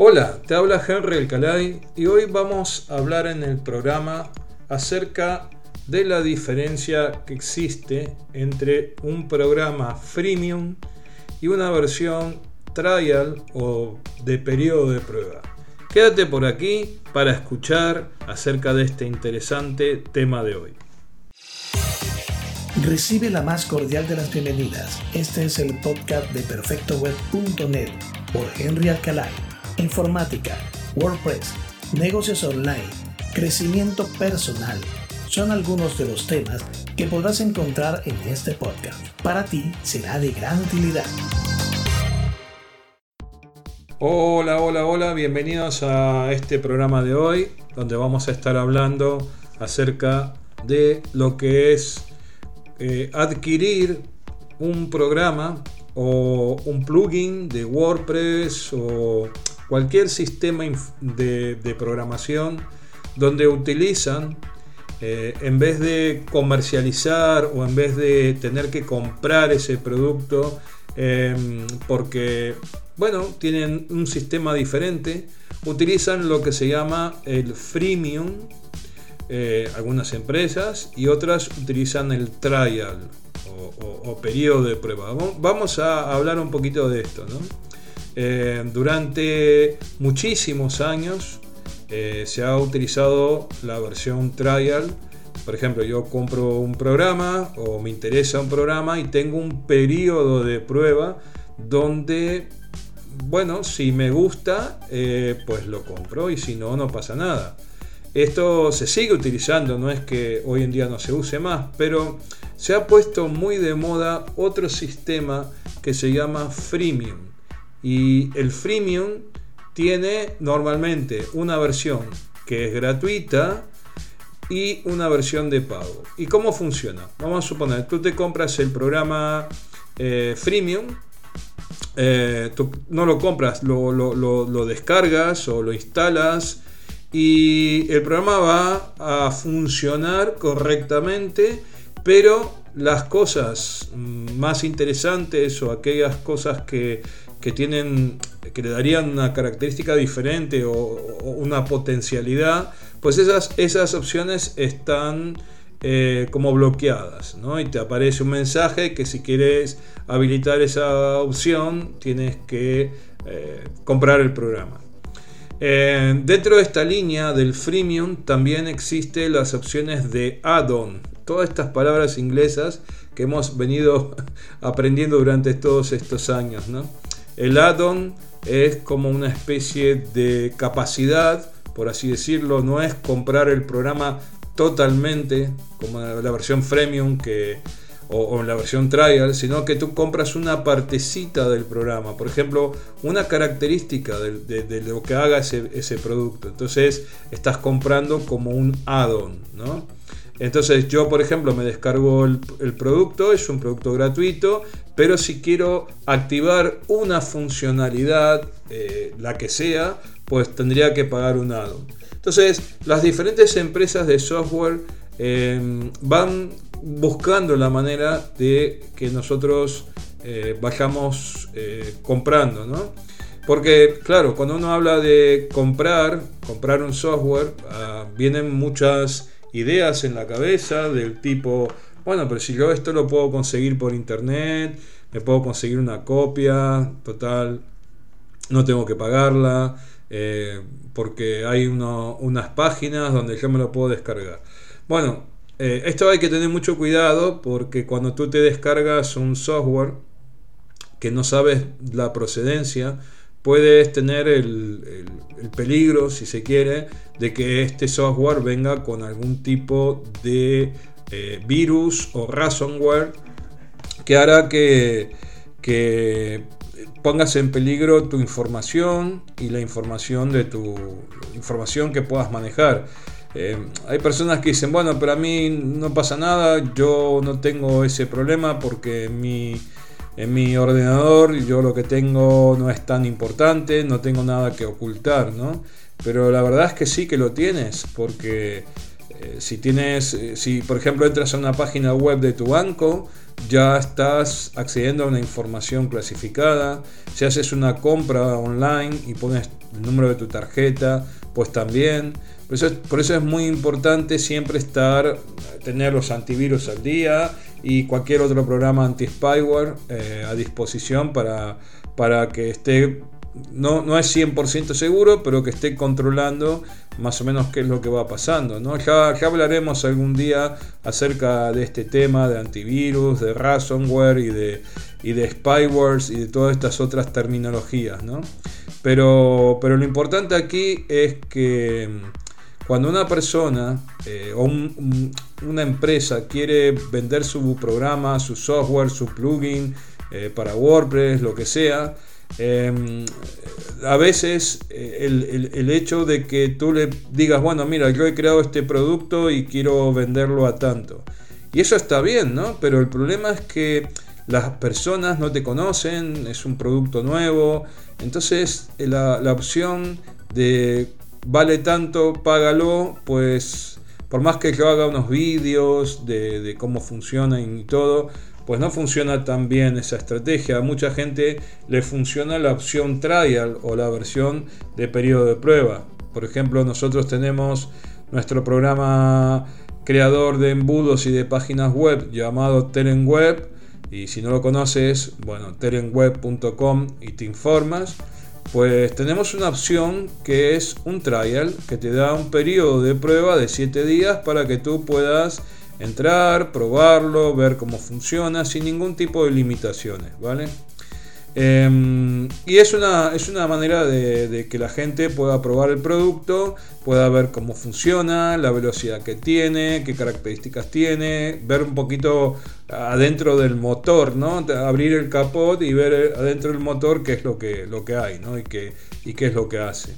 Hola, te habla Henry Alcalay y hoy vamos a hablar en el programa acerca de la diferencia que existe entre un programa freemium y una versión trial o de periodo de prueba. Quédate por aquí para escuchar acerca de este interesante tema de hoy. Recibe la más cordial de las bienvenidas. Este es el podcast de perfectoweb.net por Henry Alcalay. Informática, WordPress, negocios online, crecimiento personal son algunos de los temas que podrás encontrar en este podcast. Para ti será de gran utilidad. Hola, hola, hola, bienvenidos a este programa de hoy, donde vamos a estar hablando acerca de lo que es eh, adquirir un programa o un plugin de WordPress o cualquier sistema de, programación donde utilizan, eh, en vez de comercializar o en vez de tener que comprar ese producto, em, porque, bueno, tienen un sistema diferente, utilizan lo que se llama el freemium eh, algunas empresas y otras utilizan el trial o, periodo de prueba. Vamos a hablar un poquito de esto. Eh, durante muchísimos años eh, se ha utilizado la versión trial. Por ejemplo, yo compro un programa o me interesa un programa y tengo un periodo de prueba donde, bueno, si me gusta, pues lo compro y si no, no pasa nada. Esto se sigue utilizando, no es que hoy en día no se use más, pero se ha puesto muy de moda otro sistema que se llama freemium. Y el freemium tiene normalmente una versión que es gratuita y una versión de pago. ¿Y cómo funciona? Vamos a suponer, tú te compras el programa eh, freemium, eh, tú no lo compras, lo descargas o lo instalas y el programa va a funcionar correctamente, pero las cosas más interesantes o aquellas cosas que, tienen que le darían una característica diferente o, una potencialidad, pues esas, esas opciones están eh, como bloqueadas, ¿no? Y te aparece un mensaje que si quieres habilitar esa opción tienes que eh, comprar el programa. Eh, dentro de esta línea del freemium también existen las opciones de add-on. Todas estas palabras inglesas que hemos venido aprendiendo durante todos estos años. El add-on es como una especie de capacidad, por así decirlo, no es comprar el programa totalmente como la versión freemium que o, en la versión trial, sino que tú compras una partecita del programa, por ejemplo, una característica de, lo que haga ese, producto. Entonces estás comprando como un add-on, ¿no? Entonces yo, por ejemplo, me descargo el, producto, es un producto gratuito, pero si quiero activar una funcionalidad, eh, la que sea, pues tendría que pagar un add-on. Entonces, las diferentes empresas de software eh, van buscando la manera de que nosotros eh, vayamos eh, comprando, ¿no? Porque, claro, cuando uno habla de comprar, comprar un software, ah, vienen muchas ideas en la cabeza del tipo, bueno, pero si yo esto lo puedo conseguir por internet, me puedo conseguir una copia, total, no tengo que pagarla, eh, porque hay unas páginas donde yo me lo puedo descargar. Bueno, eh, esto hay que tener mucho cuidado porque cuando tú te descargas un software que no sabes la procedencia, puedes tener el, peligro, si se quiere, de que este software venga con algún tipo de eh, virus o ransomware que hará que, que pongas en peligro tu información y la información de tu información que puedas manejar. Eh, hay personas que dicen, bueno, pero a mí no pasa nada, yo no tengo ese problema porque mi, en mi ordenador yo lo que tengo no es tan importante, no tengo nada que ocultar, ¿no? Pero la verdad es que sí que lo tienes, porque Eh, si tienes, eh, si por ejemplo entras a una página web de tu banco, ya estás accediendo a una información clasificada. Si haces una compra online y pones el número de tu tarjeta, pues también. Por eso, por eso es muy importante siempre estar, tener los antivirus al día y cualquier otro programa anti-spyware eh, a disposición para, para que esté no, no es 100% seguro, pero que esté controlando más o menos qué es lo que va pasando. ¿no? Ya, hablaremos algún día acerca de este tema de antivirus, de ransomware y de, y de spywares y de todas estas otras terminologías. ¿no? Pero, pero lo importante aquí es que cuando una persona eh, o una empresa quiere vender su programa, su software, su plugin eh, para WordPress, lo que sea, Em, a veces eh, el, hecho de que tú le digas, bueno, mira, yo he creado este producto y quiero venderlo a tanto. Y eso está bien, ¿no? Pero el problema es que las personas no te conocen, es un producto nuevo. Entonces la, opción de vale tanto, págalo, pues por más que yo haga unos vídeos de, cómo funciona y todo, pues no funciona tan bien esa estrategia. A mucha gente le funciona la opción trial o la versión de periodo de prueba. Por ejemplo, nosotros tenemos nuestro programa creador de embudos y de páginas web llamado Terenweb. Y si no lo conoces, bueno, terenweb.com y te informas. Pues tenemos una opción que es un trial que te da un periodo de prueba de 7 días para que tú puedas entrar, probarlo, ver cómo funciona sin ningún tipo de limitaciones, ¿vale? Em, y es una, es una manera de, que la gente pueda probar el producto, pueda ver cómo funciona, la velocidad que tiene, qué características tiene, ver un poquito adentro del motor, ¿no? Abrir el capot y ver adentro del motor qué es lo que, lo que hay, ¿no? Y qué, y qué es lo que hace.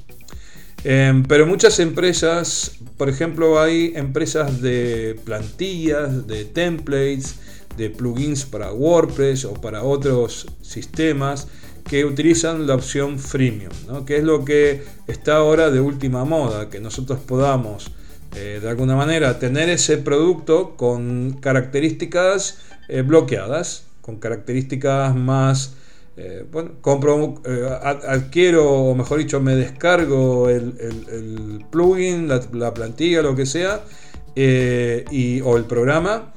Em, pero muchas empresas, por ejemplo, hay empresas de plantillas, de templates, de plugins para WordPress o para otros sistemas que utilizan la opción freemium, que es lo que está ahora de última moda, que nosotros podamos eh, de alguna manera tener ese producto con características eh, bloqueadas, con características más eh, bueno, compro, adquiero, o mejor dicho, me descargo el, plugin, la, plantilla, lo que sea, y, o el programa,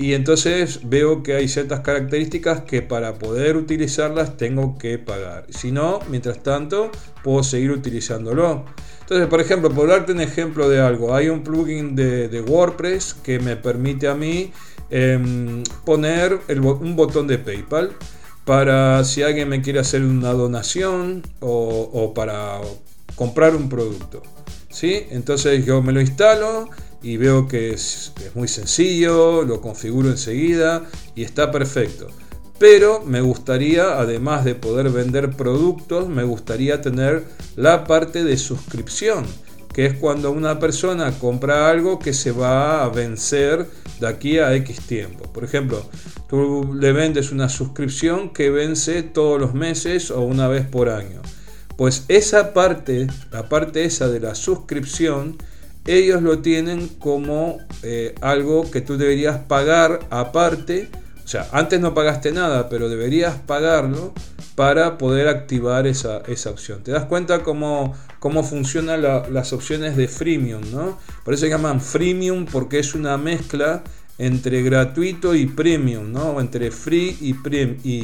y entonces veo que hay ciertas características que para poder utilizarlas tengo que pagar. Si no, mientras tanto, puedo seguir utilizándolo. Entonces, por ejemplo, por darte un ejemplo de algo, hay un plugin de, WordPress que me permite a mí em, poner un botón de PayPal para si alguien me quiere hacer una donación o, para comprar un producto. ¿sí? Entonces yo me lo instalo y veo que es, muy sencillo, lo configuro enseguida y está perfecto. Pero me gustaría, además de poder vender productos, me gustaría tener la parte de suscripción, que es cuando una persona compra algo que se va a vencer de aquí a X tiempo. Por ejemplo, tú le vendes una suscripción que vence todos los meses o una vez por año. Pues esa parte, la parte esa de la suscripción, ellos lo tienen como eh, algo que tú deberías pagar aparte. O sea, antes no pagaste nada, pero deberías pagarlo para poder activar esa, esa opción. ¿Te das cuenta cómo, cómo funcionan las opciones de freemium? ¿no? Por eso se llaman freemium porque es una mezcla entre gratuito y premium, ¿no? entre free y,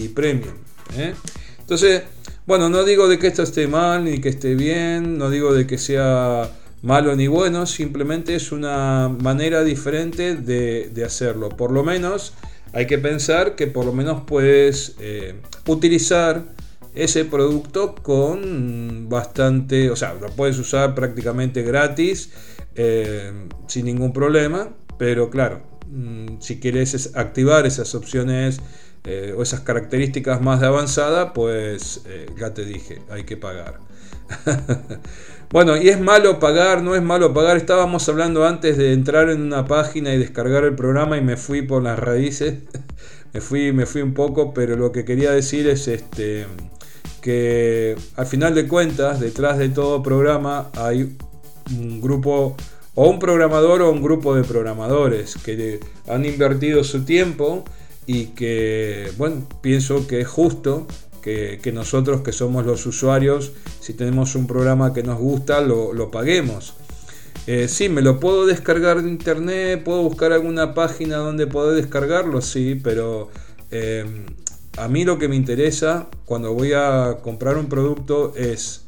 premium. ¿eh? Entonces, bueno, no digo de que esto esté mal ni que esté bien, no digo de que sea malo ni bueno, simplemente es una manera diferente de, hacerlo. Por lo menos hay que pensar que por lo menos puedes eh, utilizar ese producto con bastante, o sea, lo puedes usar prácticamente gratis, eh, sin ningún problema, pero claro, Mm, si quieres activar esas opciones eh, o esas características más de avanzada, pues ya te dije, hay que pagar. bueno, y es malo pagar, no es malo pagar. Estábamos hablando antes de entrar en una página y descargar el programa y me fui por las raíces. me fui, me fui un poco, pero lo que quería decir es este que al final de cuentas, detrás de todo programa hay un grupo o un programador o un grupo de programadores que han invertido su tiempo y que, bueno, pienso que es justo que, nosotros que somos los usuarios, si tenemos un programa que nos gusta, lo, paguemos. Eh, sí, me lo puedo descargar de internet, puedo buscar alguna página donde poder descargarlo, sí, pero eh, a mí lo que me interesa cuando voy a comprar un producto es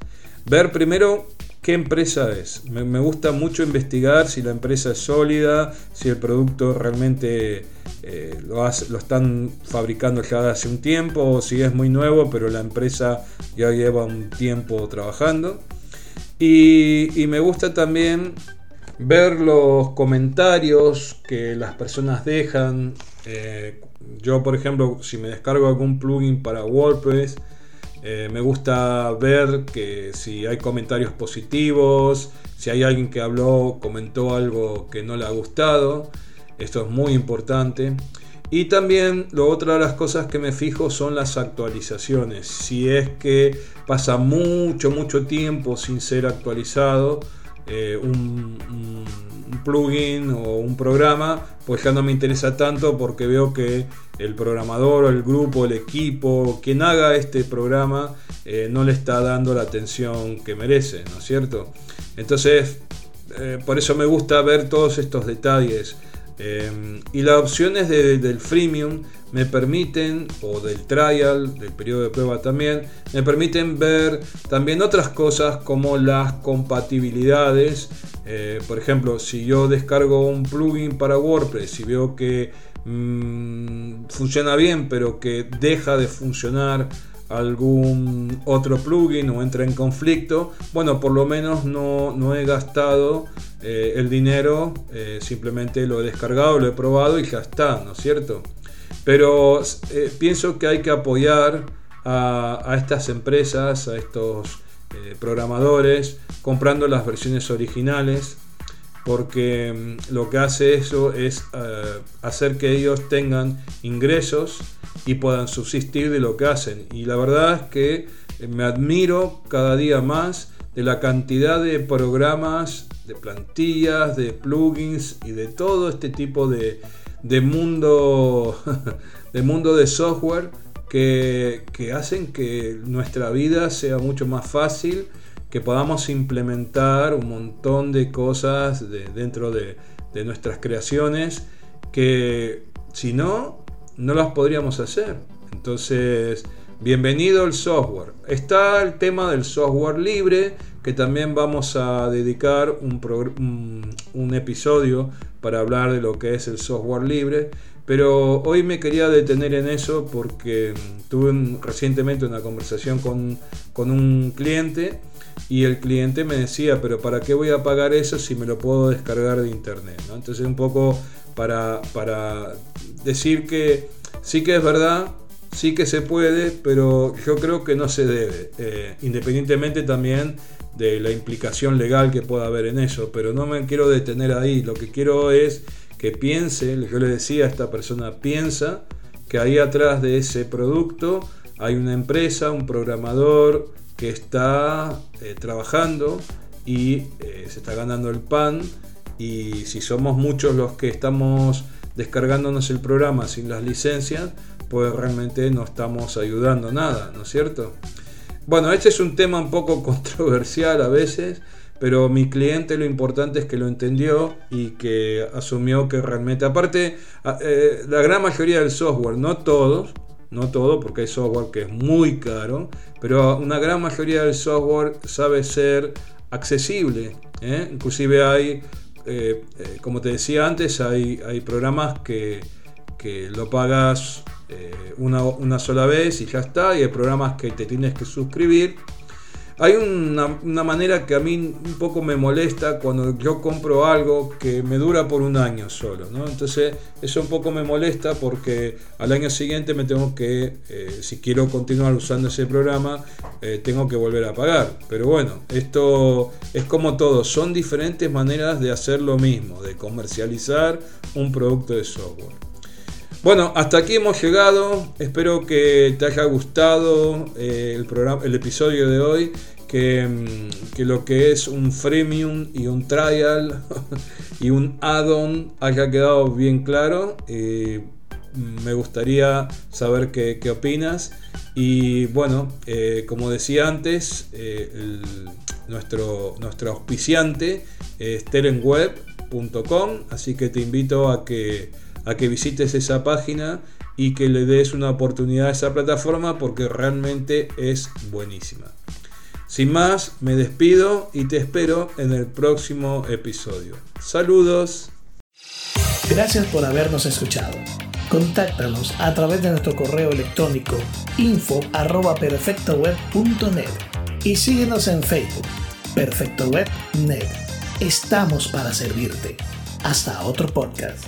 ver primero qué empresa es. Me, gusta mucho investigar si la empresa es sólida, si el producto realmente eh, lo, están fabricando ya hace un tiempo, o si es muy nuevo, pero la empresa ya lleva un tiempo trabajando. Y, me gusta también ver los comentarios que las personas dejan. Eh, yo, por ejemplo, si me descargo algún plugin para WordPress, eh, me gusta ver que si hay comentarios positivos, si hay alguien que habló, comentó algo que no le ha gustado. Esto es muy importante. Y también lo otra de las cosas que me fijo son las actualizaciones. Si es que pasa mucho, mucho tiempo sin ser actualizado eh, un, plugin o un programa, pues ya no me interesa tanto porque veo que el programador, el grupo, el equipo, quien haga este programa, eh, no le está dando la atención que merece, ¿no es cierto? Entonces, eh, por eso me gusta ver todos estos detalles. Eh, y las opciones del freemium me permiten, o del trial, del periodo de prueba también, me permiten ver también otras cosas como las compatibilidades. por ejemplo, si yo descargo un plugin para WordPress y veo que Mm, funciona bien, pero que deja de funcionar algún otro plugin o entra en conflicto, bueno, por lo menos no, he gastado eh, el dinero, eh, simplemente lo he descargado, lo he probado y ya está, ¿no es cierto? Pero eh, pienso que hay que apoyar a estas empresas, a estos programadores, comprando las versiones originales porque mm, lo que hace eso es eh, hacer que ellos tengan ingresos y puedan subsistir de lo que hacen. Y la verdad es que eh, me admiro cada día más de la cantidad de programas, de plantillas, de plugins y de todo este tipo de, mundo, de mundo de software que, que hacen que nuestra vida sea mucho más fácil que podamos implementar un montón de cosas dentro de, nuestras creaciones que si no, no las podríamos hacer. Entonces, bienvenido al software. Está el tema del software libre, que también vamos a dedicar un, episodio para hablar de lo que es el software libre. Pero hoy me quería detener en eso porque tuve recientemente una conversación con, con un cliente y el cliente me decía, pero ¿para qué voy a pagar eso si me lo puedo descargar de internet? Entonces un poco para, para decir que sí que es verdad, sí que se puede, pero yo creo que no se debe, eh, independientemente también de la implicación legal que pueda haber en eso, pero no me quiero detener ahí, lo que quiero es que piense, yo le decía a esta persona, piensa que ahí atrás de ese producto hay una empresa, un programador, que está eh, trabajando y eh, se está ganando el pan y si somos muchos los que estamos descargándonos el programa sin las licencias, pues realmente no estamos ayudando nada, ¿no es cierto? Bueno, este es un tema un poco controversial a veces, pero mi cliente lo importante es que lo entendió y que asumió que realmente, aparte, eh, la gran mayoría del software, no todos, no todo, porque hay software que es muy caro, pero una gran mayoría del software sabe ser accesible. ¿eh? Inclusive hay, eh, eh, como te decía antes, hay, hay programas que, que lo pagas una, una sola vez y ya está, y hay programas que te tienes que suscribir hay una, manera que a mí un poco me molesta cuando yo compro algo que me dura por un año solo, ¿no? Entonces eso un poco me molesta porque al año siguiente me tengo que, eh, si quiero continuar usando ese programa, eh, tengo que volver a pagar. Pero bueno, esto es como todo, son diferentes maneras de hacer lo mismo, de comercializar un producto de software. Bueno, hasta aquí hemos llegado. Espero que te haya gustado eh, el, programa, el episodio de hoy que, mm, que lo que es un freemium y un trial y un add-on haya quedado bien claro. Eh, me gustaría saber qué, opinas. Y bueno, eh, como decía antes, nuestro, nuestro auspiciante es así que te invito a que, a que visites esa página y que le des una oportunidad a esa plataforma porque realmente es buenísima. Sin más, me despido y te espero en el próximo episodio. Saludos. Gracias por habernos escuchado. Contáctanos a través de nuestro correo electrónico info y síguenos en Facebook, Perfecto Web Net. Estamos para servirte. Hasta otro podcast.